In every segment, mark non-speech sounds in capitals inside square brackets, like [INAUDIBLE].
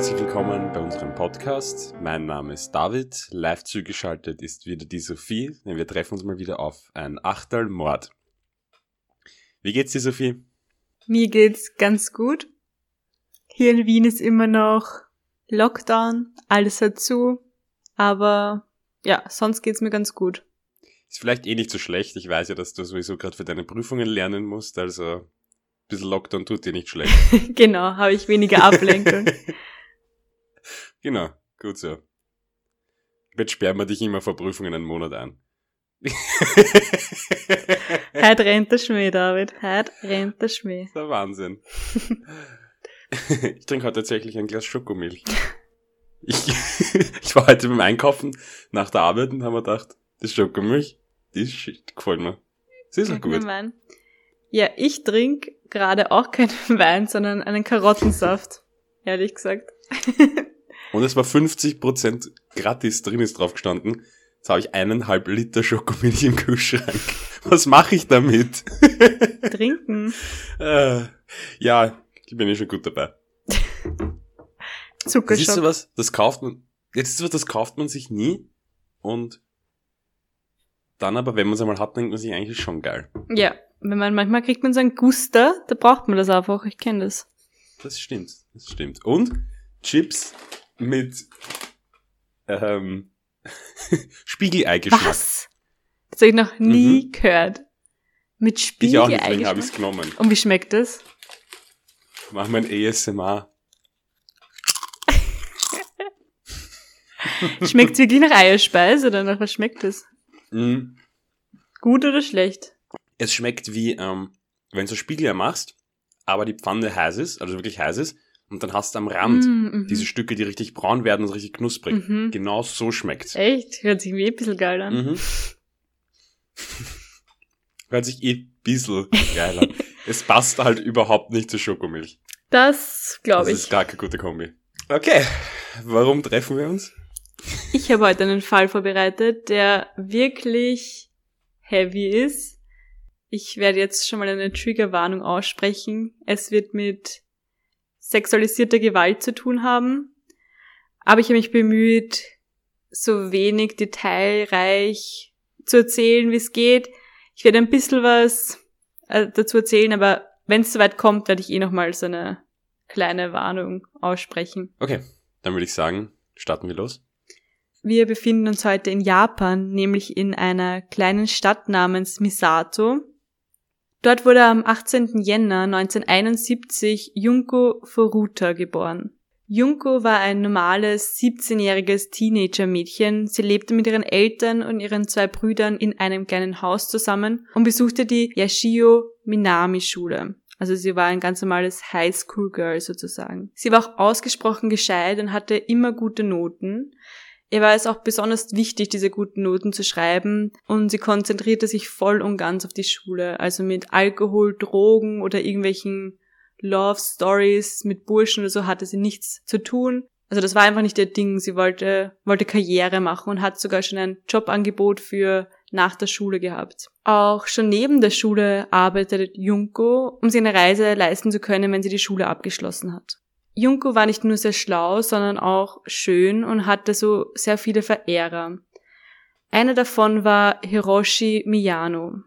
herzlich willkommen bei unserem Podcast. Mein Name ist David. Live zugeschaltet ist wieder die Sophie. Denn wir treffen uns mal wieder auf ein Achtel Mord. Wie geht's dir, Sophie? Mir geht's ganz gut. Hier in Wien ist immer noch Lockdown, alles hat zu, aber ja, sonst geht's mir ganz gut. Ist vielleicht eh nicht so schlecht. Ich weiß ja, dass du sowieso gerade für deine Prüfungen lernen musst, also ein bisschen Lockdown tut dir nicht schlecht. [LAUGHS] genau, habe ich weniger Ablenkung. [LAUGHS] genau, gut so. Jetzt sperren wir dich immer vor Prüfungen einen Monat an. [LAUGHS] Heute rennt der Schmäh, David. Heute rennt der Schmäh. Der Wahnsinn. ich trinke heute tatsächlich ein Glas Schokomilch. Ich, [LAUGHS] ich war heute beim Einkaufen nach der Arbeit und habe mir gedacht, das Schokomilch, die ist gefällt mir. Sie ist auch gut. Wein. Ja, ich trinke gerade auch keinen [LAUGHS] Wein, sondern einen Karottensaft. Ehrlich gesagt. Und es war 50% gratis drin ist drauf gestanden. Jetzt habe ich eineinhalb Liter Schokomilch im Kühlschrank. [LAUGHS] Was mache ich damit? [LAUGHS] Trinken. äh, ja, ich bin eh schon gut dabei. Zuckerschock. Siehst du was? Das kauft man, jetzt ist was, das kauft man sich nie und dann aber, wenn man es einmal hat, denkt man sich eigentlich schon geil. Ja, wenn man, manchmal kriegt man so einen Guster, da braucht man das einfach, ich kenne das. Das stimmt, das stimmt. Und Chips mit ähm, [LAUGHS] Spiegeleigeschmack. Was? Das habe ich noch nie mhm. gehört. Mit Spiegeleigeschmack? Ich auch nicht, deswegen habe ich genommen. Und wie schmeckt das? Mach mal ein ASMR. [LAUGHS] Schmeckt wirklich nach Eierspeise oder nach was schmeckt es? Mm. Gut oder schlecht? Es schmeckt wie, ähm, wenn du Spiegeleier machst, aber die Pfanne heiß ist, also wirklich heiß ist, und dann hast du am Rand mm, mm diese Stücke, die richtig braun werden und richtig knusprig. Mhm. Genau so schmeckt's. Echt? Hört sich wie ein bisschen geil an. Mhm. [LAUGHS] Hört sich eh ein bisschen geil an. [LAUGHS] es passt halt überhaupt nicht zur Schokomilch. Das glaube ich. Das ist gar keine gute Kombi. Okay, warum treffen wir uns? Ich habe heute einen Fall vorbereitet, der wirklich heavy ist. Ich werde jetzt schon mal eine Triggerwarnung aussprechen. Es wird mit sexualisierter Gewalt zu tun haben. Aber ich habe mich bemüht, so wenig detailreich zu erzählen, wie es geht. Ich werde ein bisschen was äh, dazu erzählen, aber wenn es soweit kommt, werde ich eh nochmal so eine kleine Warnung aussprechen. Okay, dann würde ich sagen, starten wir los. Wir befinden uns heute in Japan, nämlich in einer kleinen Stadt namens Misato. Dort wurde am 18. Jänner 1971 Junko Furuta geboren. Junko war ein normales 17-jähriges Teenager-Mädchen. Sie lebte mit ihren Eltern und ihren zwei Brüdern in einem kleinen Haus zusammen und besuchte die Yashio Minami Schule. Also sie war ein ganz normales Highschool-Girl sozusagen. Sie war auch ausgesprochen gescheit und hatte immer gute Noten. Ihr war es auch besonders wichtig, diese guten Noten zu schreiben und sie konzentrierte sich voll und ganz auf die Schule. Also mit Alkohol, Drogen oder irgendwelchen Love Stories mit Burschen oder so hatte sie nichts zu tun. Also das war einfach nicht ihr Ding. Sie wollte, wollte Karriere machen und hat sogar schon ein Jobangebot für nach der Schule gehabt. Auch schon neben der Schule arbeitet Junko, um sich eine Reise leisten zu können, wenn sie die Schule abgeschlossen hat. Junko war nicht nur sehr schlau, sondern auch schön und hatte so sehr viele Verehrer. Einer davon war Hiroshi Miyano.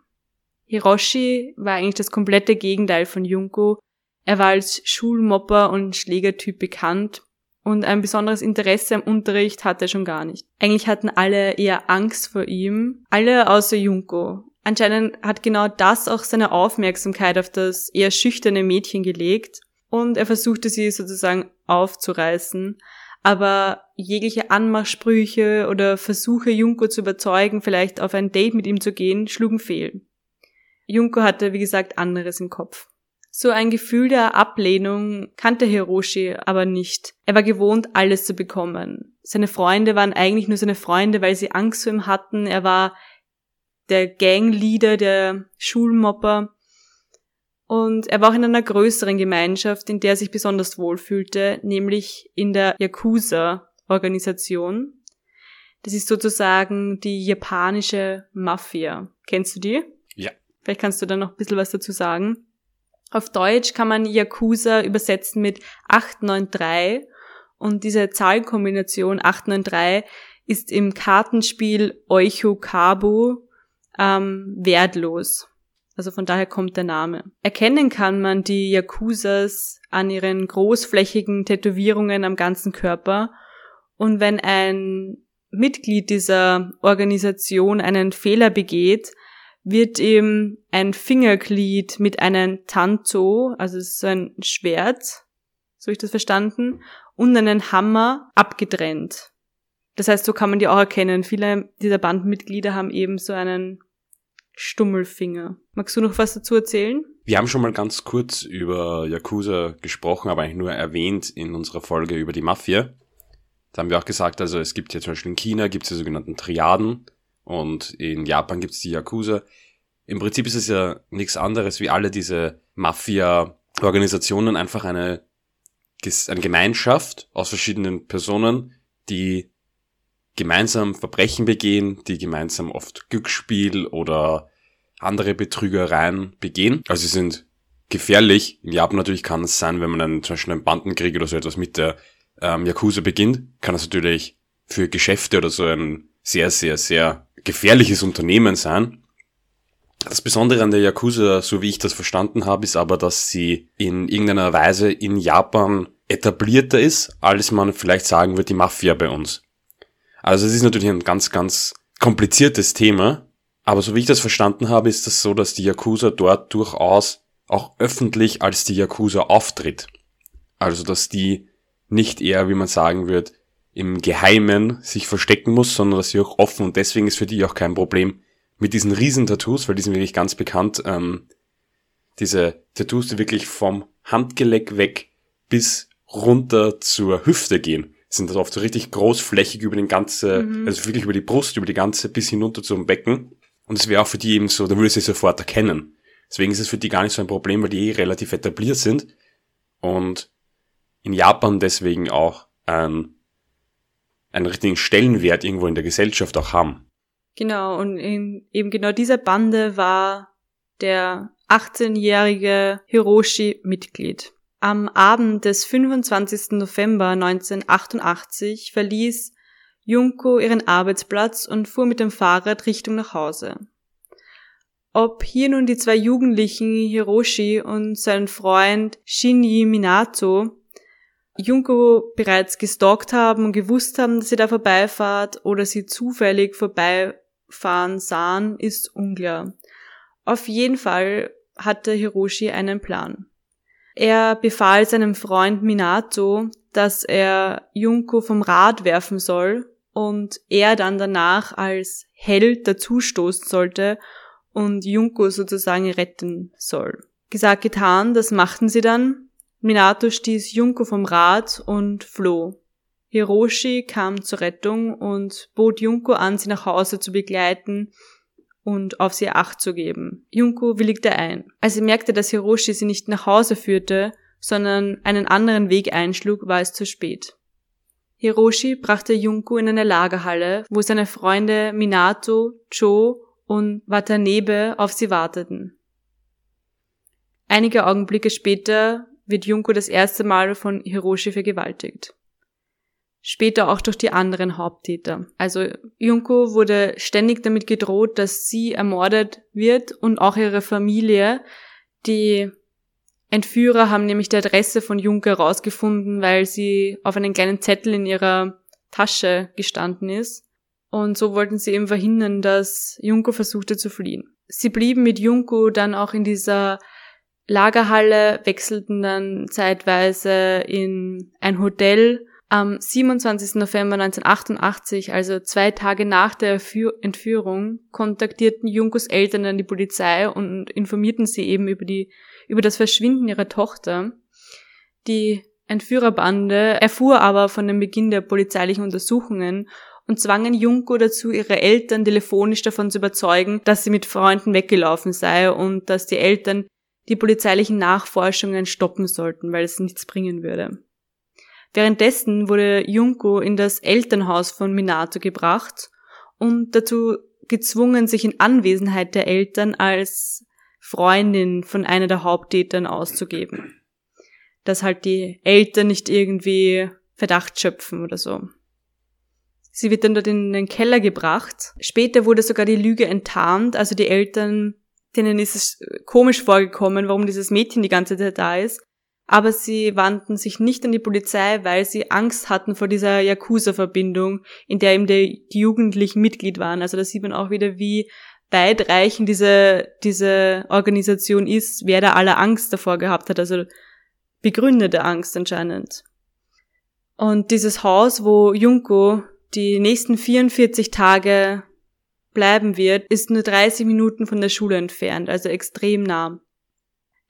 Hiroshi war eigentlich das komplette Gegenteil von Junko. Er war als Schulmopper und Schlägertyp bekannt und ein besonderes Interesse am Unterricht hatte er schon gar nicht. Eigentlich hatten alle eher Angst vor ihm, alle außer Junko. Anscheinend hat genau das auch seine Aufmerksamkeit auf das eher schüchterne Mädchen gelegt und er versuchte sie sozusagen aufzureißen. Aber jegliche Anmachsprüche oder Versuche, Junko zu überzeugen, vielleicht auf ein Date mit ihm zu gehen, schlugen fehl. Junko hatte, wie gesagt, anderes im Kopf. So ein Gefühl der Ablehnung kannte Hiroshi aber nicht. Er war gewohnt, alles zu bekommen. Seine Freunde waren eigentlich nur seine Freunde, weil sie Angst vor ihm hatten. Er war der Gangleader, der Schulmopper. Und er war auch in einer größeren Gemeinschaft, in der er sich besonders wohlfühlte, nämlich in der Yakuza-Organisation. Das ist sozusagen die japanische Mafia. Kennst du die? Ja. Vielleicht kannst du da noch ein bisschen was dazu sagen. Auf Deutsch kann man Yakuza übersetzen mit 893 Und diese Zahlenkombination 893 ist im Kartenspiel Oichokabu ähm, wertlos. Also von daher kommt der Name. Erkennen kann man die Yakuzas an ihren großflächigen Tätowierungen am ganzen Körper. Und wenn ein Mitglied dieser Organisation einen Fehler begeht, wird ihm ein Fingerglied mit einem Tanto, also so ein Schwert, so ich das verstanden, und einen Hammer abgetrennt. Das heißt, so kann man die auch erkennen. Viele dieser Bandmitglieder haben eben so einen Stummelfinger. Magst du noch was dazu erzählen? Wir haben schon mal ganz kurz über Yakuza gesprochen, aber eigentlich nur erwähnt in unserer Folge über die Mafia. Da haben wir auch gesagt, also es gibt ja zum Beispiel in China gibt es die sogenannten Triaden und in Japan gibt es die Yakuza. Im Prinzip ist es ja nichts anderes wie alle diese Mafia-Organisationen einfach eine, eine Gemeinschaft aus verschiedenen Personen, die gemeinsam Verbrechen begehen, die gemeinsam oft Glücksspiel oder andere Betrügereien begehen. Also sie sind gefährlich. In Japan natürlich kann es sein, wenn man einen, zum Beispiel einen Bandenkrieg oder so etwas mit der ähm, Yakuza beginnt, kann das natürlich für Geschäfte oder so ein sehr, sehr, sehr gefährliches Unternehmen sein. Das Besondere an der Yakuza, so wie ich das verstanden habe, ist aber, dass sie in irgendeiner Weise in Japan etablierter ist, als man vielleicht sagen wird, die Mafia bei uns. Also es ist natürlich ein ganz, ganz kompliziertes Thema, aber so wie ich das verstanden habe, ist das so, dass die Yakuza dort durchaus auch öffentlich als die Yakuza auftritt. Also dass die nicht eher, wie man sagen wird, im Geheimen sich verstecken muss, sondern dass sie auch offen und deswegen ist für die auch kein Problem mit diesen riesen Tattoos, weil die sind wirklich ganz bekannt, ähm, diese Tattoos, die wirklich vom Handgelenk weg bis runter zur Hüfte gehen sind das oft so richtig großflächig über den ganze, mhm. also wirklich über die Brust, über die ganze bis hinunter zum Becken. Und es wäre auch für die eben so, da würde sie sofort erkennen. Deswegen ist es für die gar nicht so ein Problem, weil die eh relativ etabliert sind. Und in Japan deswegen auch ein, einen richtigen Stellenwert irgendwo in der Gesellschaft auch haben. Genau, und in eben genau dieser Bande war der 18-jährige Hiroshi Mitglied. Am Abend des 25. November 1988 verließ Junko ihren Arbeitsplatz und fuhr mit dem Fahrrad Richtung nach Hause. Ob hier nun die zwei Jugendlichen Hiroshi und sein Freund Shinji Minato Junko bereits gestalkt haben und gewusst haben, dass sie da vorbeifahrt oder sie zufällig vorbeifahren sahen, ist unklar. Auf jeden Fall hatte Hiroshi einen Plan. Er befahl seinem Freund Minato, dass er Junko vom Rad werfen soll und er dann danach als Held dazustoßen sollte und Junko sozusagen retten soll. Gesagt, getan, das machten sie dann. Minato stieß Junko vom Rad und floh. Hiroshi kam zur Rettung und bot Junko an, sie nach Hause zu begleiten, und auf sie Acht zu geben. Junko willigte ein. Als sie merkte, dass Hiroshi sie nicht nach Hause führte, sondern einen anderen Weg einschlug, war es zu spät. Hiroshi brachte Junko in eine Lagerhalle, wo seine Freunde Minato, Cho und Watanebe auf sie warteten. Einige Augenblicke später wird Junko das erste Mal von Hiroshi vergewaltigt später auch durch die anderen Haupttäter. Also Junko wurde ständig damit gedroht, dass sie ermordet wird und auch ihre Familie. Die Entführer haben nämlich die Adresse von Junko herausgefunden, weil sie auf einen kleinen Zettel in ihrer Tasche gestanden ist. Und so wollten sie eben verhindern, dass Junko versuchte zu fliehen. Sie blieben mit Junko dann auch in dieser Lagerhalle, wechselten dann zeitweise in ein Hotel am 27. November 1988, also zwei Tage nach der Entführung, kontaktierten Junkos Eltern dann die Polizei und informierten sie eben über die, über das Verschwinden ihrer Tochter. Die Entführerbande erfuhr aber von dem Beginn der polizeilichen Untersuchungen und zwangen Junko dazu, ihre Eltern telefonisch davon zu überzeugen, dass sie mit Freunden weggelaufen sei und dass die Eltern die polizeilichen Nachforschungen stoppen sollten, weil es nichts bringen würde. Währenddessen wurde Junko in das Elternhaus von Minato gebracht und dazu gezwungen, sich in Anwesenheit der Eltern als Freundin von einer der Haupttätern auszugeben. Dass halt die Eltern nicht irgendwie Verdacht schöpfen oder so. Sie wird dann dort in den Keller gebracht. Später wurde sogar die Lüge enttarnt, also die Eltern, denen ist es komisch vorgekommen, warum dieses Mädchen die ganze Zeit da ist. Aber sie wandten sich nicht an die Polizei, weil sie Angst hatten vor dieser Yakuza-Verbindung, in der eben die, Jugendlichen Mitglied waren. Also da sieht man auch wieder, wie weitreichend diese, diese Organisation ist, wer da alle Angst davor gehabt hat, also begründete Angst anscheinend. Und dieses Haus, wo Junko die nächsten 44 Tage bleiben wird, ist nur 30 Minuten von der Schule entfernt, also extrem nah.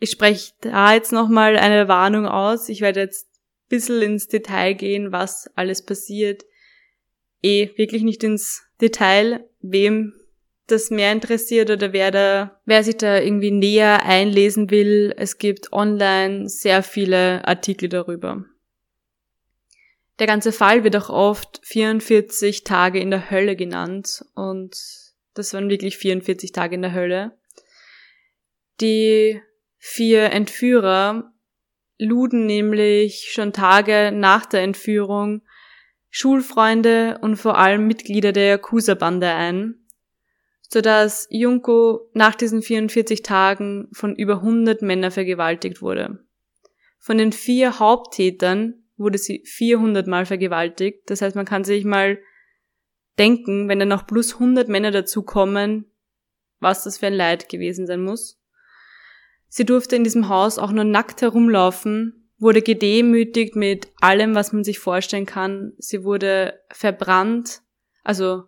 Ich spreche da jetzt nochmal eine Warnung aus. Ich werde jetzt ein bisschen ins Detail gehen, was alles passiert. Eh, wirklich nicht ins Detail. Wem das mehr interessiert oder wer da, wer sich da irgendwie näher einlesen will, es gibt online sehr viele Artikel darüber. Der ganze Fall wird auch oft 44 Tage in der Hölle genannt und das waren wirklich 44 Tage in der Hölle. Die vier Entführer luden nämlich schon Tage nach der Entführung Schulfreunde und vor allem Mitglieder der Yakuza-Bande ein, sodass Junko nach diesen 44 Tagen von über 100 Männern vergewaltigt wurde. Von den vier Haupttätern wurde sie 400 Mal vergewaltigt. Das heißt, man kann sich mal denken, wenn dann noch plus 100 Männer dazukommen, was das für ein Leid gewesen sein muss. Sie durfte in diesem Haus auch nur nackt herumlaufen, wurde gedemütigt mit allem, was man sich vorstellen kann. Sie wurde verbrannt, also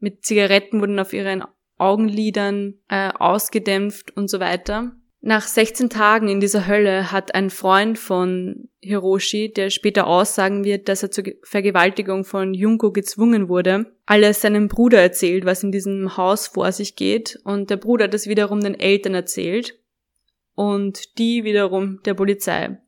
mit Zigaretten wurden auf ihren Augenlidern äh, ausgedämpft und so weiter. Nach 16 Tagen in dieser Hölle hat ein Freund von Hiroshi, der später aussagen wird, dass er zur Vergewaltigung von Junko gezwungen wurde, alles seinem Bruder erzählt, was in diesem Haus vor sich geht, und der Bruder hat es wiederum den Eltern erzählt und die wiederum der Polizei.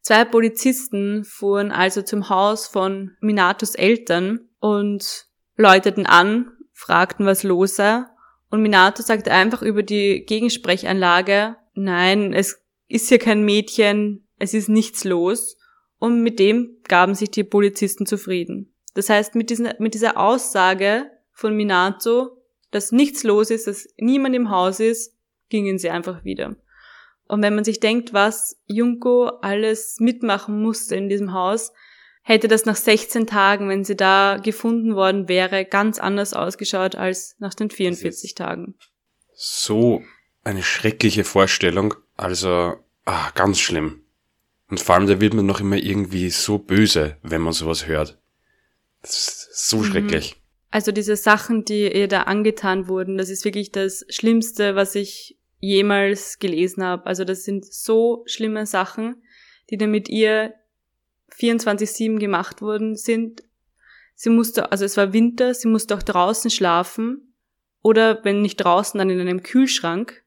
Zwei Polizisten fuhren also zum Haus von Minatos Eltern und läuteten an fragten, was los sei. Und Minato sagte einfach über die Gegensprechanlage, nein, es ist hier kein Mädchen, es ist nichts los. Und mit dem gaben sich die Polizisten zufrieden. Das heißt, mit, diesen, mit dieser Aussage von Minato, dass nichts los ist, dass niemand im Haus ist, gingen sie einfach wieder. Und wenn man sich denkt, was Junko alles mitmachen musste in diesem Haus, hätte das nach 16 Tagen, wenn sie da gefunden worden wäre, ganz anders ausgeschaut als nach den 44 Tagen. So eine schreckliche Vorstellung. Also, ah, ganz schlimm. Und vor allem, da wird man noch immer irgendwie so böse, wenn man sowas hört. Das ist so mhm. schrecklich. Also diese Sachen, die ihr da angetan wurden, das ist wirklich das Schlimmste, was ich jemals gelesen habe. Also das sind so schlimme Sachen, die da mit ihr 24-7 gemacht worden sind. Sie musste, also es war Winter, sie musste auch draußen schlafen oder wenn nicht draußen, dann in einem Kühlschrank.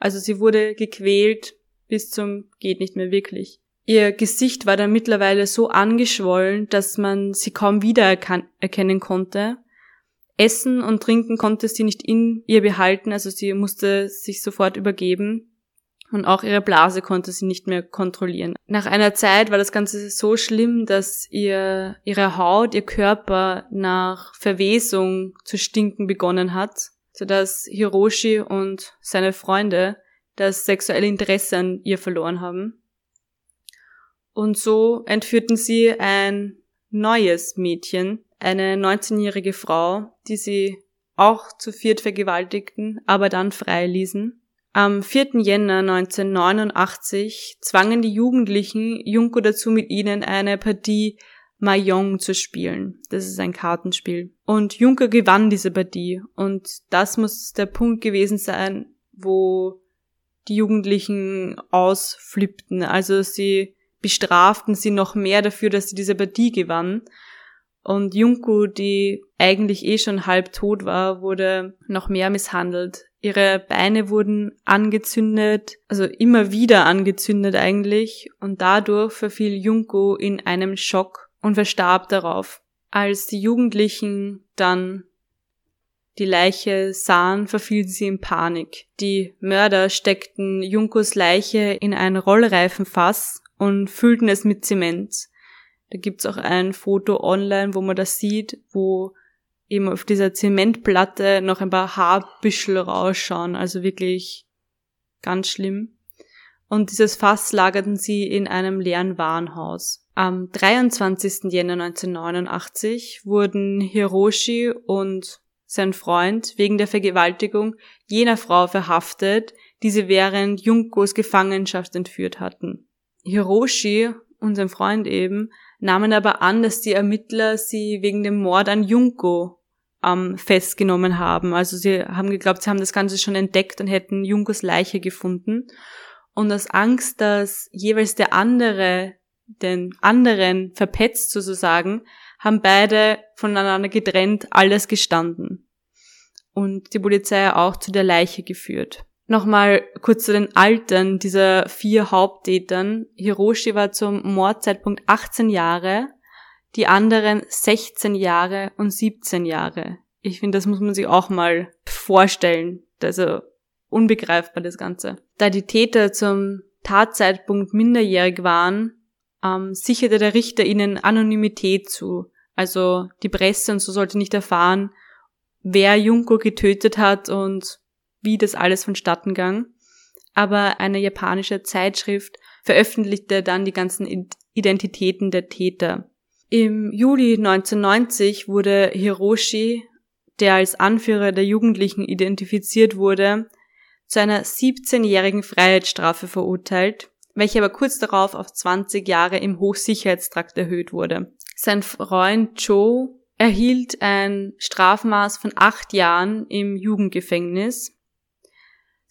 Also sie wurde gequält bis zum geht nicht mehr wirklich. Ihr Gesicht war dann mittlerweile so angeschwollen, dass man sie kaum wiedererkennen konnte. Essen und Trinken konnte sie nicht in ihr behalten, also sie musste sich sofort übergeben und auch ihre Blase konnte sie nicht mehr kontrollieren. Nach einer Zeit war das Ganze so schlimm, dass ihr, ihre Haut, ihr Körper nach Verwesung zu stinken begonnen hat, sodass Hiroshi und seine Freunde das sexuelle Interesse an ihr verloren haben. Und so entführten sie ein neues Mädchen, eine 19-jährige Frau, die sie auch zu viert vergewaltigten, aber dann freiließen. Am 4. Jänner 1989 zwangen die Jugendlichen Junko dazu, mit ihnen eine Partie Mahjong zu spielen. Das ist ein Kartenspiel. Und Junko gewann diese Partie. Und das muss der Punkt gewesen sein, wo die Jugendlichen ausflippten. Also sie bestraften sie noch mehr dafür, dass sie diese Partie gewann. Und Junko, die eigentlich eh schon halb tot war, wurde noch mehr misshandelt. Ihre Beine wurden angezündet, also immer wieder angezündet eigentlich, und dadurch verfiel Junko in einem Schock und verstarb darauf. Als die Jugendlichen dann die Leiche sahen, verfielen sie in Panik. Die Mörder steckten Junkos Leiche in ein Rollreifenfass und füllten es mit Zement. Da gibt's auch ein Foto online, wo man das sieht, wo eben auf dieser Zementplatte noch ein paar Haarbüschel rausschauen. Also wirklich ganz schlimm. Und dieses Fass lagerten sie in einem leeren Warenhaus. Am 23. Jänner 1989 wurden Hiroshi und sein Freund wegen der Vergewaltigung jener Frau verhaftet, die sie während Junkos Gefangenschaft entführt hatten. Hiroshi und sein Freund eben nahmen aber an, dass die Ermittler sie wegen dem Mord an Junko ähm, festgenommen haben. Also sie haben geglaubt, sie haben das Ganze schon entdeckt und hätten Junkos Leiche gefunden. Und aus Angst, dass jeweils der andere den anderen verpetzt sozusagen, haben beide voneinander getrennt alles gestanden. Und die Polizei auch zu der Leiche geführt. Nochmal kurz zu den Altern dieser vier Haupttätern. Hiroshi war zum Mordzeitpunkt 18 Jahre, die anderen 16 Jahre und 17 Jahre. Ich finde, das muss man sich auch mal vorstellen. Also unbegreifbar das Ganze. Da die Täter zum Tatzeitpunkt minderjährig waren, ähm, sicherte der Richter ihnen Anonymität zu. Also die Presse und so sollte nicht erfahren, wer Junko getötet hat und wie das alles vonstatten ging. Aber eine japanische Zeitschrift veröffentlichte dann die ganzen Identitäten der Täter. Im Juli 1990 wurde Hiroshi, der als Anführer der Jugendlichen identifiziert wurde, zu einer 17-jährigen Freiheitsstrafe verurteilt, welche aber kurz darauf auf 20 Jahre im Hochsicherheitstrakt erhöht wurde. Sein Freund Joe erhielt ein Strafmaß von acht Jahren im Jugendgefängnis.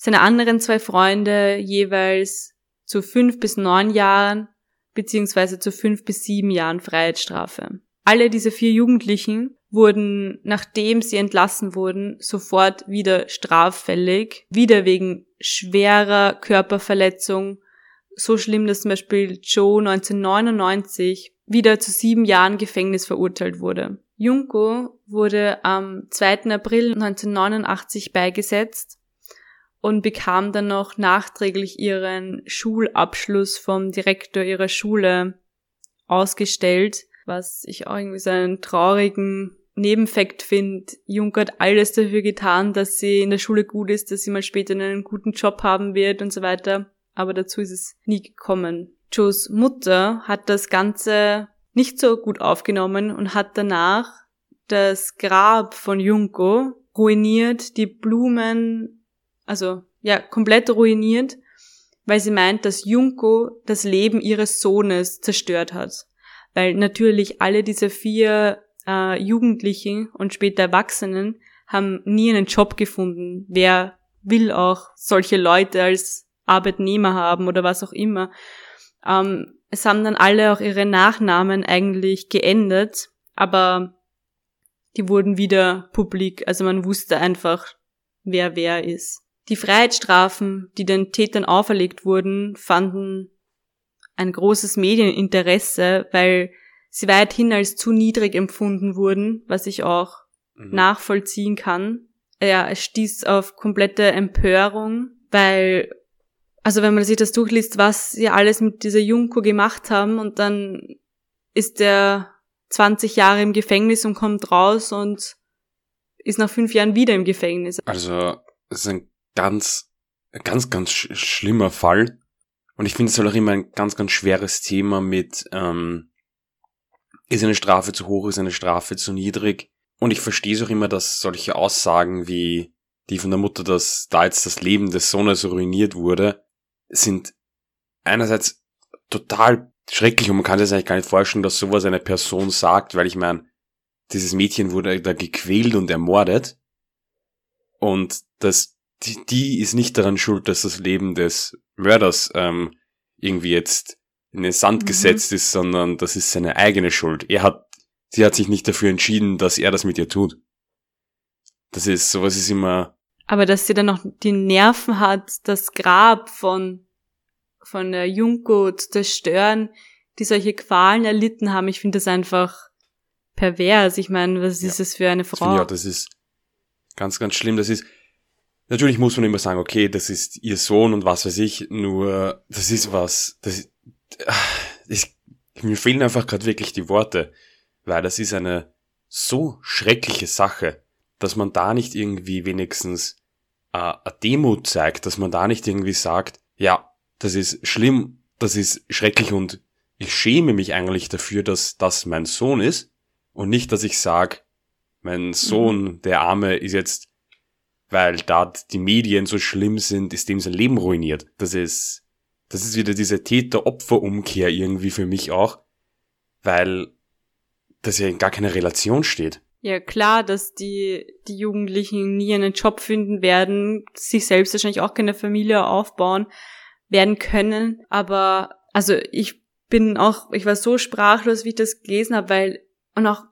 Seine anderen zwei Freunde jeweils zu fünf bis neun Jahren beziehungsweise zu fünf bis sieben Jahren Freiheitsstrafe. Alle diese vier Jugendlichen wurden, nachdem sie entlassen wurden, sofort wieder straffällig, wieder wegen schwerer Körperverletzung, so schlimm, dass zum Beispiel Joe 1999 wieder zu sieben Jahren Gefängnis verurteilt wurde. Junko wurde am 2. April 1989 beigesetzt und bekam dann noch nachträglich ihren Schulabschluss vom Direktor ihrer Schule ausgestellt, was ich auch irgendwie so einen traurigen Nebenfakt finde. Junko hat alles dafür getan, dass sie in der Schule gut ist, dass sie mal später einen guten Job haben wird und so weiter. Aber dazu ist es nie gekommen. Joes Mutter hat das Ganze nicht so gut aufgenommen und hat danach das Grab von Junko ruiniert, die Blumen also ja, komplett ruiniert, weil sie meint, dass Junko das Leben ihres Sohnes zerstört hat. Weil natürlich alle diese vier äh, Jugendlichen und später Erwachsenen haben nie einen Job gefunden. Wer will auch solche Leute als Arbeitnehmer haben oder was auch immer. Ähm, es haben dann alle auch ihre Nachnamen eigentlich geändert, aber die wurden wieder publik. Also man wusste einfach, wer wer ist. Die Freiheitsstrafen, die den Tätern auferlegt wurden, fanden ein großes Medieninteresse, weil sie weithin als zu niedrig empfunden wurden, was ich auch mhm. nachvollziehen kann. Ja, es stieß auf komplette Empörung, weil, also wenn man sich das durchliest, was sie alles mit dieser Junko gemacht haben und dann ist der 20 Jahre im Gefängnis und kommt raus und ist nach fünf Jahren wieder im Gefängnis. Also, es ist ein ganz, ganz, ganz sch schlimmer Fall. Und ich finde es halt auch immer ein ganz, ganz schweres Thema mit, ähm, ist eine Strafe zu hoch, ist eine Strafe zu niedrig. Und ich verstehe es auch immer, dass solche Aussagen wie die von der Mutter, dass da jetzt das Leben des Sohnes ruiniert wurde, sind einerseits total schrecklich und man kann sich eigentlich gar nicht vorstellen, dass sowas eine Person sagt, weil ich meine, dieses Mädchen wurde da gequält und ermordet und das die, die ist nicht daran schuld, dass das Leben des Mörders ähm, irgendwie jetzt in den Sand mhm. gesetzt ist, sondern das ist seine eigene Schuld. Er hat, sie hat sich nicht dafür entschieden, dass er das mit ihr tut. Das ist, sowas ist immer. Aber dass sie dann noch die Nerven hat, das Grab von, von der Junko zu zerstören, die solche Qualen erlitten haben, ich finde das einfach pervers. Ich meine, was ist ja, das für eine Frau? Ja, das ist ganz, ganz schlimm. Das ist, Natürlich muss man immer sagen, okay, das ist ihr Sohn und was weiß ich, nur das ist was, das ist, ich mir fehlen einfach gerade wirklich die Worte, weil das ist eine so schreckliche Sache, dass man da nicht irgendwie wenigstens äh, eine Demut zeigt, dass man da nicht irgendwie sagt, ja, das ist schlimm, das ist schrecklich und ich schäme mich eigentlich dafür, dass das mein Sohn ist und nicht, dass ich sag, mein Sohn, mhm. der Arme, ist jetzt, weil da die Medien so schlimm sind, ist dem sein Leben ruiniert. Das ist, das ist wieder diese Täter-Opfer-Umkehr irgendwie für mich auch, weil das ja in gar keiner Relation steht. Ja, klar, dass die, die Jugendlichen nie einen Job finden werden, sich selbst wahrscheinlich auch keine Familie aufbauen werden können, aber also ich bin auch, ich war so sprachlos, wie ich das gelesen habe, weil, und auch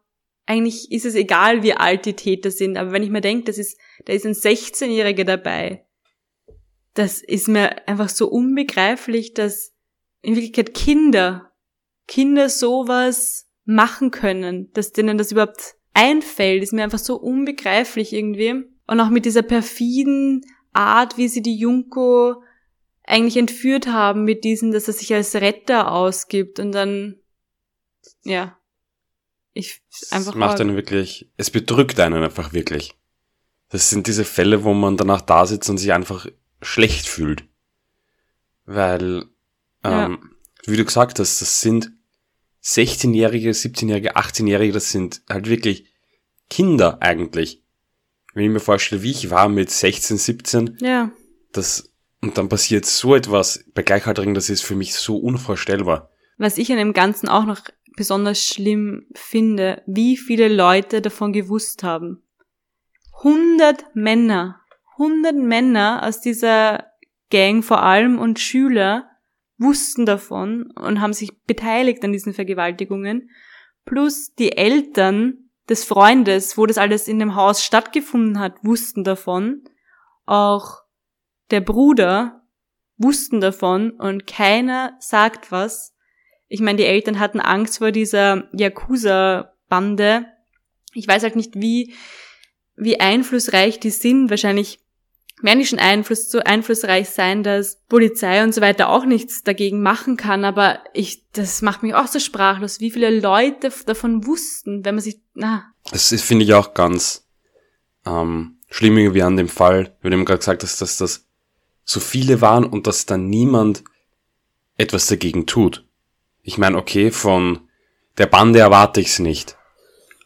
eigentlich ist es egal, wie alt die Täter sind, aber wenn ich mir denke, das ist, da ist ein 16-Jähriger dabei, das ist mir einfach so unbegreiflich, dass in Wirklichkeit Kinder, Kinder sowas machen können, dass denen das überhaupt einfällt, ist mir einfach so unbegreiflich irgendwie. Und auch mit dieser perfiden Art, wie sie die Junko eigentlich entführt haben mit diesem, dass er sich als Retter ausgibt und dann, ja, ich einfach. Es macht einen wirklich, es bedrückt einen einfach wirklich. Das sind diese Fälle, wo man danach da sitzt und sich einfach schlecht fühlt. Weil, ähm, ja. wie du gesagt hast, das sind 16-Jährige, 17-Jährige, 18-Jährige, das sind halt wirklich Kinder eigentlich. Wenn ich mir vorstelle, wie ich war mit 16, 17, ja. das, und dann passiert so etwas bei Gleichaltrigen, das ist für mich so unvorstellbar. Was ich an dem Ganzen auch noch besonders schlimm finde, wie viele Leute davon gewusst haben. 100 Männer, 100 Männer aus dieser Gang vor allem und Schüler wussten davon und haben sich beteiligt an diesen Vergewaltigungen, plus die Eltern des Freundes, wo das alles in dem Haus stattgefunden hat, wussten davon, auch der Bruder wussten davon und keiner sagt was. Ich meine, die Eltern hatten Angst vor dieser Yakuza-Bande. Ich weiß halt nicht, wie, wie einflussreich die sind. Wahrscheinlich werden die schon Einfluss, so einflussreich sein, dass Polizei und so weiter auch nichts dagegen machen kann. Aber ich, das macht mich auch so sprachlos, wie viele Leute davon wussten, wenn man sich, na. Das finde ich auch ganz ähm, schlimm irgendwie an dem Fall, wie du eben gerade gesagt hast, dass das so viele waren und dass dann niemand etwas dagegen tut. Ich meine, okay, von der Bande erwarte ich's nicht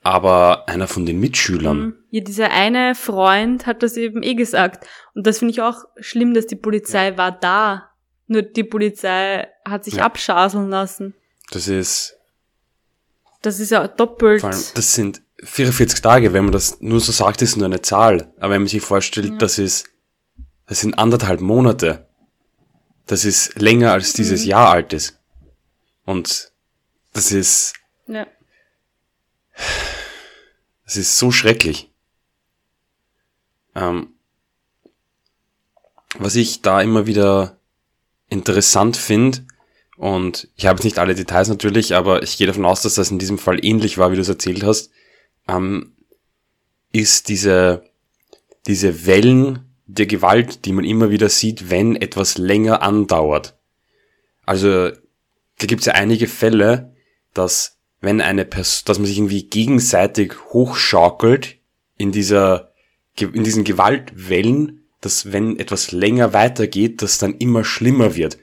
aber einer von den Mitschülern. Mhm. Ja, dieser eine Freund hat das eben eh gesagt. Und das finde ich auch schlimm, dass die Polizei ja. war da. Nur die Polizei hat sich ja. abschaseln lassen. Das ist. Das ist ja doppelt. Vor allem, das sind 44 Tage, wenn man das nur so sagt, ist nur eine Zahl. Aber wenn man sich vorstellt, ja. das ist, das sind anderthalb Monate. Das ist länger als dieses mhm. Jahr alt ist. Und das ist, ja. Es ist so schrecklich. Ähm, was ich da immer wieder interessant finde, und ich habe jetzt nicht alle Details natürlich, aber ich gehe davon aus, dass das in diesem Fall ähnlich war, wie du es erzählt hast, ähm, ist diese, diese Wellen der Gewalt, die man immer wieder sieht, wenn etwas länger andauert. Also da gibt es ja einige Fälle, dass wenn eine Person, dass man sich irgendwie gegenseitig hochschaukelt in dieser, in diesen Gewaltwellen, dass wenn etwas länger weitergeht, das dann immer schlimmer wird.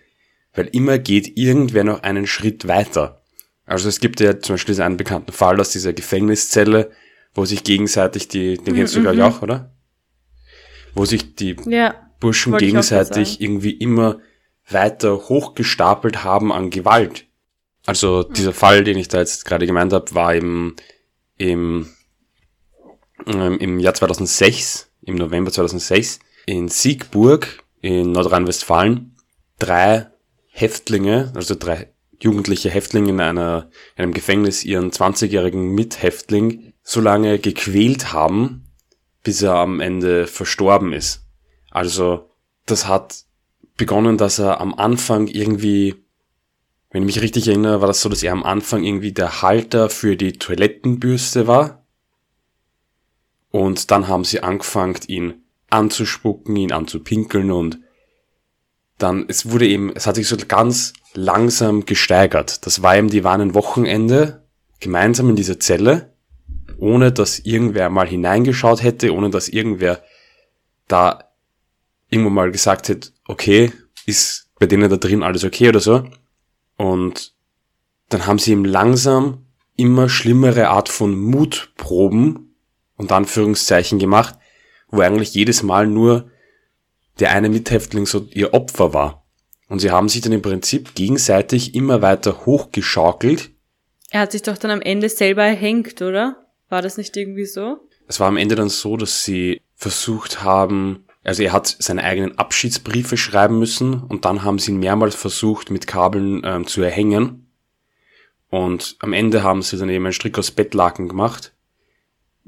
Weil immer geht irgendwer noch einen Schritt weiter. Also es gibt ja zum Beispiel einen bekannten Fall aus dieser Gefängniszelle, wo sich gegenseitig die, den kennst du glaube ich mhm. auch, oder? Wo sich die ja, Burschen gegenseitig irgendwie immer weiter hochgestapelt haben an Gewalt. Also dieser Fall, den ich da jetzt gerade gemeint habe, war im, im, ähm, im Jahr 2006, im November 2006, in Siegburg in Nordrhein-Westfalen. Drei Häftlinge, also drei jugendliche Häftlinge in einer, in einem Gefängnis ihren 20-jährigen Mithäftling so lange gequält haben, bis er am Ende verstorben ist. Also das hat begonnen, dass er am Anfang irgendwie wenn ich mich richtig erinnere, war das so, dass er am Anfang irgendwie der Halter für die Toilettenbürste war. Und dann haben sie angefangen, ihn anzuspucken, ihn anzupinkeln und dann, es wurde eben, es hat sich so ganz langsam gesteigert. Das war eben, die waren ein Wochenende gemeinsam in dieser Zelle, ohne dass irgendwer mal hineingeschaut hätte, ohne dass irgendwer da irgendwo mal gesagt hätte, okay, ist bei denen da drin alles okay oder so. Und dann haben sie ihm langsam immer schlimmere Art von Mutproben und Anführungszeichen gemacht, wo eigentlich jedes Mal nur der eine Mithäftling so ihr Opfer war. Und sie haben sich dann im Prinzip gegenseitig immer weiter hochgeschaukelt. Er hat sich doch dann am Ende selber erhängt, oder? War das nicht irgendwie so? Es war am Ende dann so, dass sie versucht haben, also er hat seine eigenen Abschiedsbriefe schreiben müssen und dann haben sie ihn mehrmals versucht, mit Kabeln ähm, zu erhängen. Und am Ende haben sie dann eben einen Strick aus Bettlaken gemacht,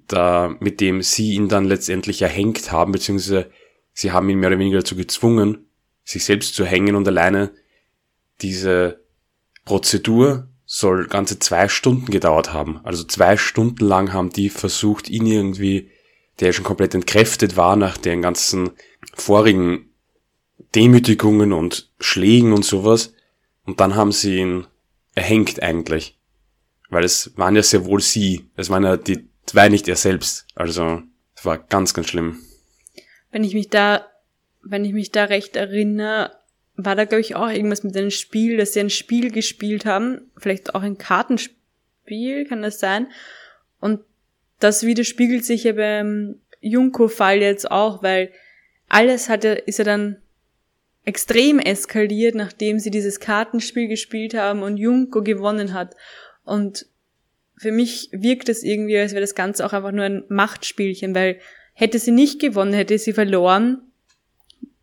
da, mit dem sie ihn dann letztendlich erhängt haben, beziehungsweise sie haben ihn mehr oder weniger dazu gezwungen, sich selbst zu hängen und alleine diese Prozedur soll ganze zwei Stunden gedauert haben. Also zwei Stunden lang haben die versucht, ihn irgendwie, der schon komplett entkräftet war nach den ganzen vorigen Demütigungen und Schlägen und sowas. Und dann haben sie ihn erhängt eigentlich. Weil es waren ja sehr wohl sie. Es waren ja die zwei nicht er selbst. Also, es war ganz, ganz schlimm. Wenn ich mich da, wenn ich mich da recht erinnere, war da, glaube ich, auch irgendwas mit einem Spiel, dass sie ein Spiel gespielt haben. Vielleicht auch ein Kartenspiel, kann das sein? Und das widerspiegelt sich ja beim Junko-Fall jetzt auch, weil alles hat ja, ist ja dann extrem eskaliert, nachdem sie dieses Kartenspiel gespielt haben und Junko gewonnen hat. Und für mich wirkt es irgendwie, als wäre das Ganze auch einfach nur ein Machtspielchen, weil hätte sie nicht gewonnen, hätte sie verloren,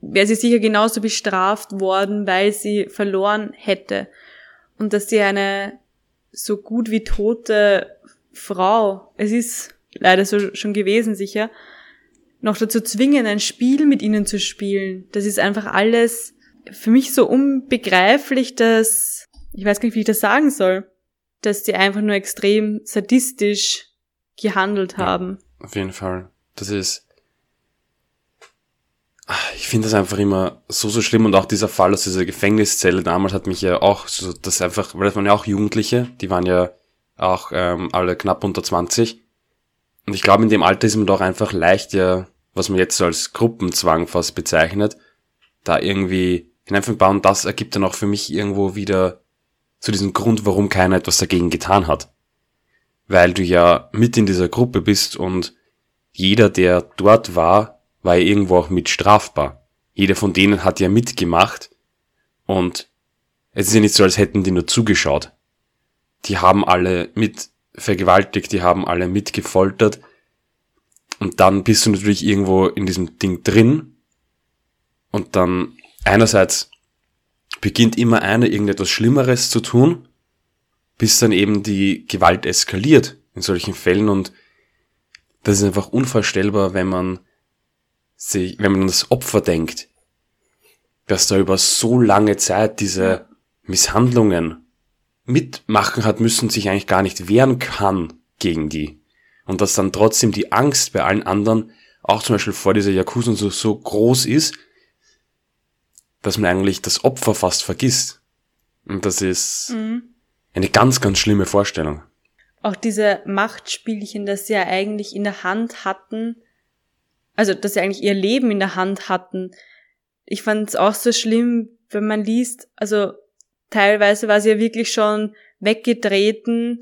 wäre sie sicher genauso bestraft worden, weil sie verloren hätte. Und dass sie eine so gut wie tote Frau, es ist leider so schon gewesen sicher, noch dazu zwingen, ein Spiel mit ihnen zu spielen. Das ist einfach alles für mich so unbegreiflich, dass, ich weiß gar nicht, wie ich das sagen soll, dass die einfach nur extrem sadistisch gehandelt haben. Ja, auf jeden Fall. Das ist, ich finde das einfach immer so, so schlimm und auch dieser Fall aus dieser Gefängniszelle damals hat mich ja auch so, das einfach, weil das waren ja auch Jugendliche, die waren ja auch ähm, alle knapp unter 20 und ich glaube, in dem Alter ist man doch einfach leicht ja, was man jetzt so als Gruppenzwang fast bezeichnet, da irgendwie hineinzubauen. Und das ergibt dann auch für mich irgendwo wieder zu diesem Grund, warum keiner etwas dagegen getan hat. Weil du ja mit in dieser Gruppe bist und jeder, der dort war, war ja irgendwo auch mit strafbar. Jeder von denen hat ja mitgemacht und es ist ja nicht so, als hätten die nur zugeschaut. Die haben alle mit vergewaltigt, die haben alle mitgefoltert. Und dann bist du natürlich irgendwo in diesem Ding drin. Und dann einerseits beginnt immer einer irgendetwas Schlimmeres zu tun, bis dann eben die Gewalt eskaliert in solchen Fällen. Und das ist einfach unvorstellbar, wenn man sich, wenn man an das Opfer denkt, dass da über so lange Zeit diese Misshandlungen mitmachen hat müssen, sich eigentlich gar nicht wehren kann gegen die. Und dass dann trotzdem die Angst bei allen anderen, auch zum Beispiel vor dieser Yakuza und so, so groß ist, dass man eigentlich das Opfer fast vergisst. Und das ist mhm. eine ganz, ganz schlimme Vorstellung. Auch diese Machtspielchen, dass sie ja eigentlich in der Hand hatten, also dass sie eigentlich ihr Leben in der Hand hatten. Ich fand es auch so schlimm, wenn man liest, also teilweise war sie ja wirklich schon weggetreten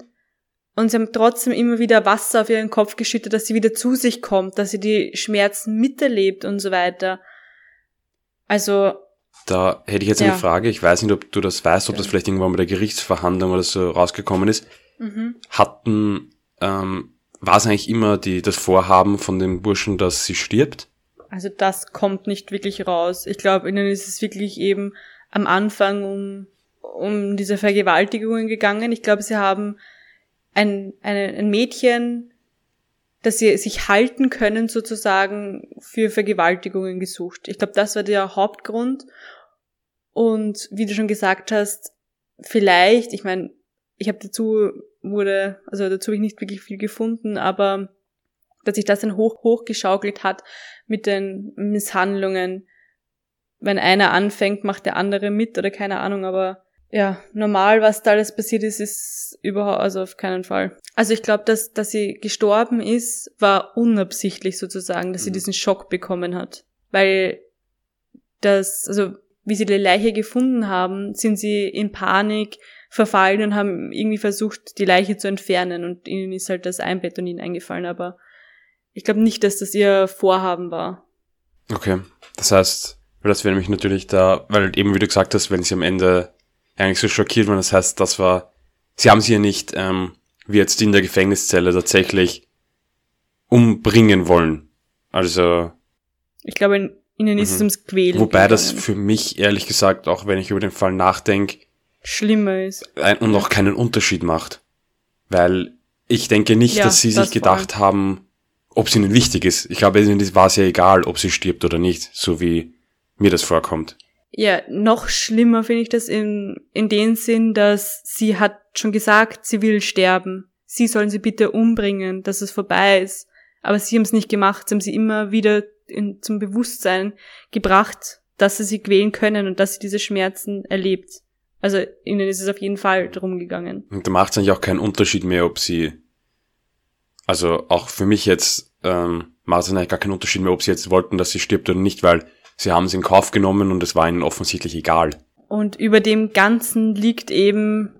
und sie haben trotzdem immer wieder Wasser auf ihren Kopf geschüttet, dass sie wieder zu sich kommt, dass sie die Schmerzen miterlebt und so weiter. Also. Da hätte ich jetzt ja. eine Frage. Ich weiß nicht, ob du das weißt, ob das vielleicht irgendwann bei der Gerichtsverhandlung oder so rausgekommen ist. Mhm. Hatten, ähm, war es eigentlich immer die, das Vorhaben von dem Burschen, dass sie stirbt? Also das kommt nicht wirklich raus. Ich glaube, ihnen ist es wirklich eben am Anfang um um diese Vergewaltigungen gegangen. Ich glaube, sie haben ein, ein, ein Mädchen, dass sie sich halten können, sozusagen für Vergewaltigungen gesucht. Ich glaube, das war der Hauptgrund. Und wie du schon gesagt hast, vielleicht, ich meine, ich habe dazu wurde, also dazu habe ich nicht wirklich viel gefunden, aber dass sich das dann hoch hochgeschaukelt hat mit den Misshandlungen, wenn einer anfängt, macht der andere mit oder keine Ahnung, aber ja, normal, was da alles passiert ist, ist überhaupt, also auf keinen Fall. Also ich glaube, dass, dass sie gestorben ist, war unabsichtlich sozusagen, dass sie mhm. diesen Schock bekommen hat. Weil das, also wie sie die Leiche gefunden haben, sind sie in Panik verfallen und haben irgendwie versucht, die Leiche zu entfernen und ihnen ist halt das Einbetonin eingefallen, aber ich glaube nicht, dass das ihr Vorhaben war. Okay, das heißt, das wäre nämlich natürlich da, weil eben wie du gesagt hast, wenn sie am Ende eigentlich so schockiert waren, das heißt, das war, sie haben sie ja nicht, ähm, wie jetzt in der Gefängniszelle tatsächlich umbringen wollen. Also. Ich glaube, ihnen ist es mhm. ums Quälen. Wobei gegangen. das für mich, ehrlich gesagt, auch wenn ich über den Fall nachdenke, schlimmer ist. Und noch keinen Unterschied macht. Weil ich denke nicht, ja, dass sie sich gedacht voll. haben, ob es ihnen wichtig ist. Ich glaube, ihnen war es ja egal, ob sie stirbt oder nicht, so wie mir das vorkommt. Ja, noch schlimmer finde ich das in, in dem Sinn, dass sie hat schon gesagt, sie will sterben. Sie sollen sie bitte umbringen, dass es vorbei ist. Aber sie haben es nicht gemacht. Sie haben sie immer wieder in, zum Bewusstsein gebracht, dass sie sie quälen können und dass sie diese Schmerzen erlebt. Also ihnen ist es auf jeden Fall drum gegangen. Und da macht es eigentlich auch keinen Unterschied mehr, ob sie, also auch für mich jetzt ähm, macht es eigentlich gar keinen Unterschied mehr, ob sie jetzt wollten, dass sie stirbt oder nicht, weil sie haben es in Kauf genommen und es war ihnen offensichtlich egal. Und über dem Ganzen liegt eben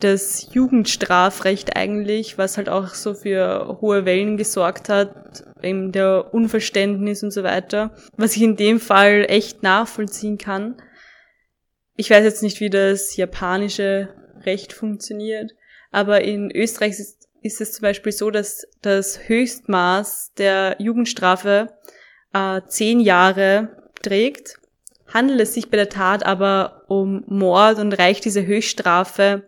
das Jugendstrafrecht eigentlich, was halt auch so für hohe Wellen gesorgt hat, eben der Unverständnis und so weiter, was ich in dem Fall echt nachvollziehen kann. Ich weiß jetzt nicht, wie das japanische Recht funktioniert, aber in Österreich ist, es zum Beispiel so, dass das Höchstmaß der Jugendstrafe äh, zehn Jahre trägt. Handelt es sich bei der Tat aber um Mord und reicht diese Höchststrafe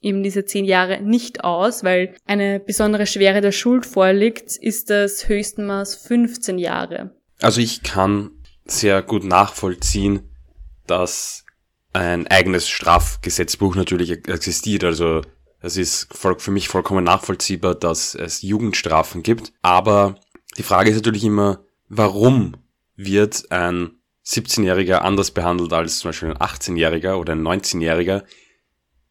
eben diese zehn Jahre nicht aus, weil eine besondere Schwere der Schuld vorliegt, ist das Höchstmaß 15 Jahre. Also ich kann sehr gut nachvollziehen, dass ein eigenes Strafgesetzbuch natürlich existiert. Also es ist für mich vollkommen nachvollziehbar, dass es Jugendstrafen gibt. Aber die Frage ist natürlich immer, warum wird ein 17-Jähriger anders behandelt als zum Beispiel ein 18-Jähriger oder ein 19-Jähriger?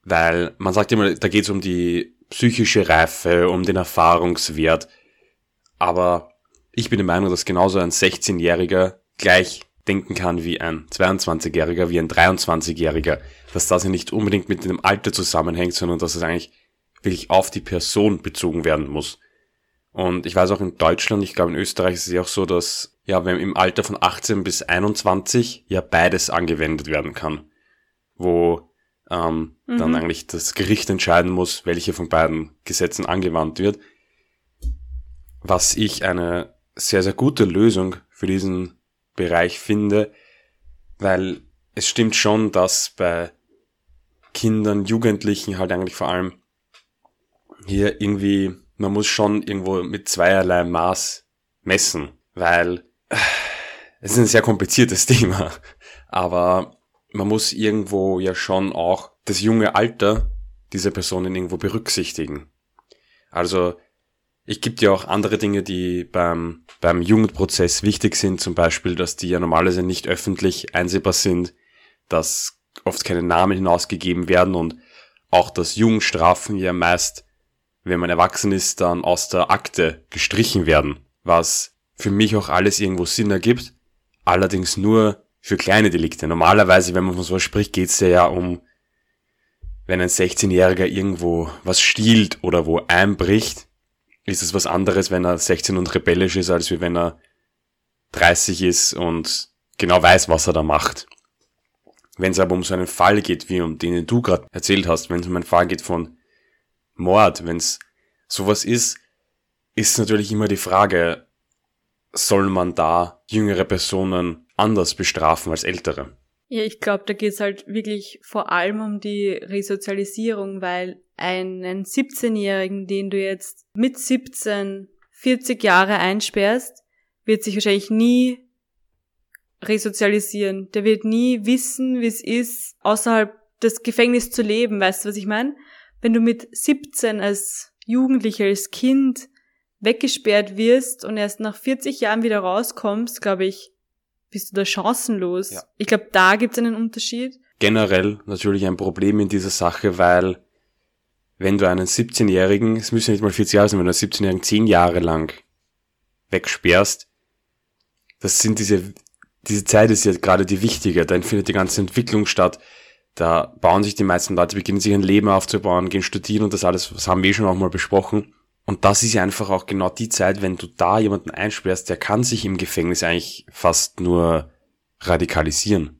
Weil man sagt immer, da geht es um die psychische Reife, um den Erfahrungswert. Aber ich bin der Meinung, dass genauso ein 16-Jähriger gleich denken kann wie ein 22-Jähriger, wie ein 23-Jähriger, dass das ja nicht unbedingt mit dem Alter zusammenhängt, sondern dass es eigentlich wirklich auf die Person bezogen werden muss. Und ich weiß auch in Deutschland, ich glaube in Österreich ist es ja auch so, dass ja, wenn im Alter von 18 bis 21 ja beides angewendet werden kann, wo ähm, mhm. dann eigentlich das Gericht entscheiden muss, welche von beiden Gesetzen angewandt wird. Was ich eine sehr, sehr gute Lösung für diesen Bereich finde, weil es stimmt schon, dass bei Kindern, Jugendlichen halt eigentlich vor allem hier irgendwie, man muss schon irgendwo mit zweierlei Maß messen, weil äh, es ist ein sehr kompliziertes [LAUGHS] Thema, aber man muss irgendwo ja schon auch das junge Alter dieser Personen irgendwo berücksichtigen. Also ich gibt ja auch andere Dinge, die beim, beim Jugendprozess wichtig sind, zum Beispiel, dass die ja normalerweise nicht öffentlich einsehbar sind, dass oft keine Namen hinausgegeben werden und auch, dass Jugendstrafen ja meist, wenn man erwachsen ist, dann aus der Akte gestrichen werden, was für mich auch alles irgendwo Sinn ergibt, allerdings nur für kleine Delikte. Normalerweise, wenn man von sowas spricht, geht es ja um, wenn ein 16-Jähriger irgendwo was stiehlt oder wo einbricht, ist es was anderes, wenn er 16 und rebellisch ist, als wenn er 30 ist und genau weiß, was er da macht. Wenn es aber um so einen Fall geht, wie um den du gerade erzählt hast, wenn es um einen Fall geht von Mord, wenn es sowas ist, ist natürlich immer die Frage, soll man da jüngere Personen anders bestrafen als ältere? Ja, ich glaube, da geht's halt wirklich vor allem um die Resozialisierung, weil einen 17-Jährigen, den du jetzt mit 17 40 Jahre einsperrst, wird sich wahrscheinlich nie resozialisieren. Der wird nie wissen, wie es ist, außerhalb des Gefängnisses zu leben. Weißt du, was ich meine? Wenn du mit 17 als Jugendlicher, als Kind weggesperrt wirst und erst nach 40 Jahren wieder rauskommst, glaube ich, bist du da chancenlos. Ja. Ich glaube, da gibt's einen Unterschied. Generell natürlich ein Problem in dieser Sache, weil wenn du einen 17-Jährigen, es müssen nicht mal 40 Jahre sein, wenn du einen 17-Jährigen 10 Jahre lang wegsperrst, das sind diese, diese Zeit ist ja gerade die wichtige, da findet die ganze Entwicklung statt, da bauen sich die meisten Leute, beginnen sich ein Leben aufzubauen, gehen studieren und das alles, das haben wir schon auch mal besprochen. Und das ist ja einfach auch genau die Zeit, wenn du da jemanden einsperrst, der kann sich im Gefängnis eigentlich fast nur radikalisieren.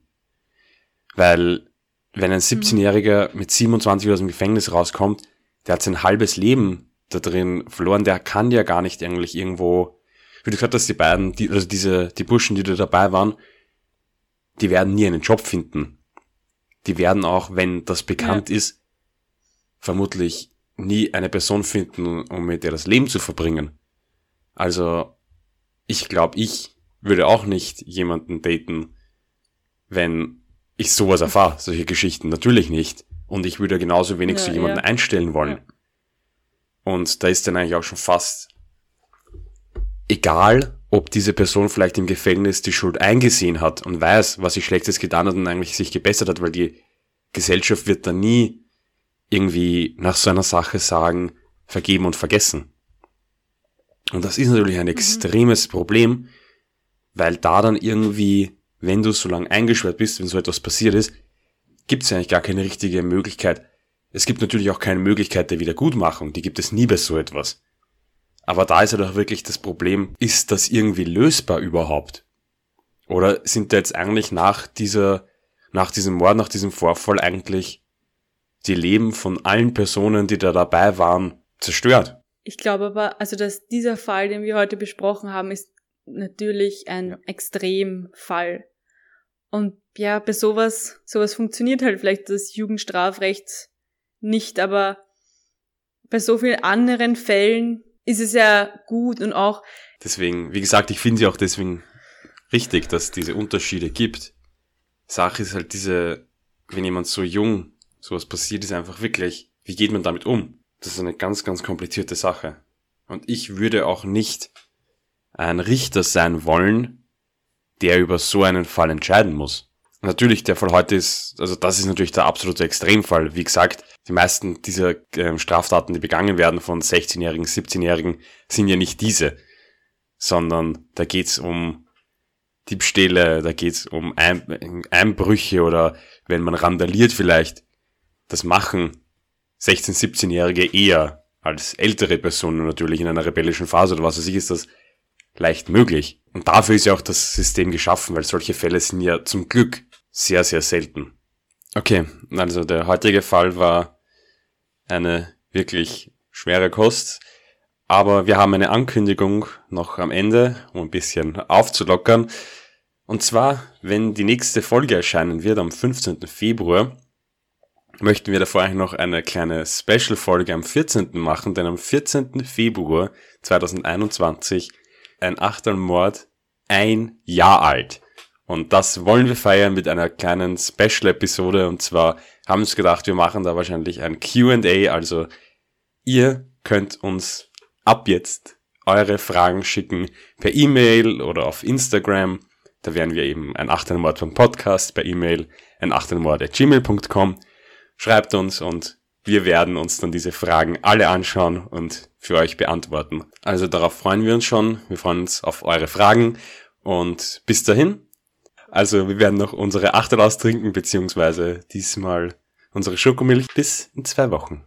Weil, wenn ein 17-Jähriger mit 27 aus dem Gefängnis rauskommt, der hat sein halbes Leben da drin verloren, der kann ja gar nicht eigentlich irgendwo, wie du gesagt hast, die beiden, die, also diese, die Burschen, die da dabei waren, die werden nie einen Job finden. Die werden auch, wenn das bekannt ist, vermutlich nie eine Person finden, um mit der das Leben zu verbringen. Also, ich glaube, ich würde auch nicht jemanden daten, wenn ich sowas erfahre, [LAUGHS] solche Geschichten. Natürlich nicht. Und ich würde genauso wenig Ja, so jemanden ja. einstellen wollen. Ja. Und da ist dann eigentlich auch schon fast egal, ob diese Person vielleicht im Gefängnis die Schuld eingesehen hat und weiß, was sie Schlechtes getan hat und eigentlich sich gebessert hat, weil die Gesellschaft wird dann nie irgendwie nach so einer Sache sagen, vergeben und vergessen. Und das ist natürlich ein extremes Problem, weil da dann irgendwie, wenn du so lange eingesperrt bist, wenn so etwas passiert ist, gibt es eigentlich gar keine richtige Möglichkeit. Es gibt natürlich auch keine Möglichkeit der Wiedergutmachung, die gibt es nie bei so etwas. Aber da ist ja doch wirklich das Problem, ist das irgendwie lösbar überhaupt? Oder sind da jetzt eigentlich nach dieser, nach diesem Mord, nach diesem Vorfall eigentlich die Leben von allen Personen, die da dabei waren, zerstört? Ich glaube aber, also dass dieser Fall, den wir heute besprochen haben, ist natürlich ein Ja. Extremfall. Und ja, bei sowas, sowas funktioniert halt vielleicht das Jugendstrafrecht nicht, aber bei so vielen anderen Fällen ist es ja gut und auch, Deswegen, wie gesagt, ich finde ja auch deswegen richtig, dass es diese Unterschiede gibt. Sache ist halt diese, wenn jemand so jung sowas passiert, ist einfach wirklich, wie geht man damit um? Das ist eine ganz, ganz komplizierte Sache. Und ich würde auch nicht ein Richter sein wollen, der über so einen Fall entscheiden muss. Natürlich, der Fall heute ist, also das ist natürlich der absolute Extremfall. Wie gesagt, die meisten dieser ähm, Straftaten, die begangen werden von 16-Jährigen, 17-Jährigen, sind ja nicht diese, sondern da geht's um Diebstähle, da geht's um Ein Einbrüche oder wenn man randaliert vielleicht. Das machen 16-, 17-Jährige eher als ältere Personen natürlich in einer rebellischen Phase oder was weiß ich, ist das leicht möglich. Und dafür ist ja auch das System geschaffen, weil solche Fälle sind ja zum Glück sehr, sehr selten. Okay, also der heutige Fall war eine wirklich schwere Kost. Aber wir haben eine Ankündigung noch am Ende, um ein bisschen aufzulockern. Und zwar, wenn die nächste Folge erscheinen wird am 15. Februar, möchten wir davor eigentlich noch eine kleine Special-Folge am 14. machen, denn am 14. Februar 2021 ein Achtelmord ein Jahr alt. Und das wollen wir feiern mit einer kleinen Special-Episode. Und zwar haben wir uns gedacht, wir machen da wahrscheinlich ein Q&A. Also ihr könnt uns ab jetzt eure Fragen schicken per E-Mail oder auf Instagram. Da wären wir eben ein Achtelmord vom Podcast per E-Mail, ein Achtelmord at gmail.com. Schreibt uns und wir werden uns dann diese Fragen alle anschauen und für euch beantworten. Also darauf freuen wir uns schon. Wir freuen uns auf eure Fragen und bis dahin. Also wir werden noch unsere Achtel austrinken, beziehungsweise diesmal unsere Schokomilch bis in zwei Wochen.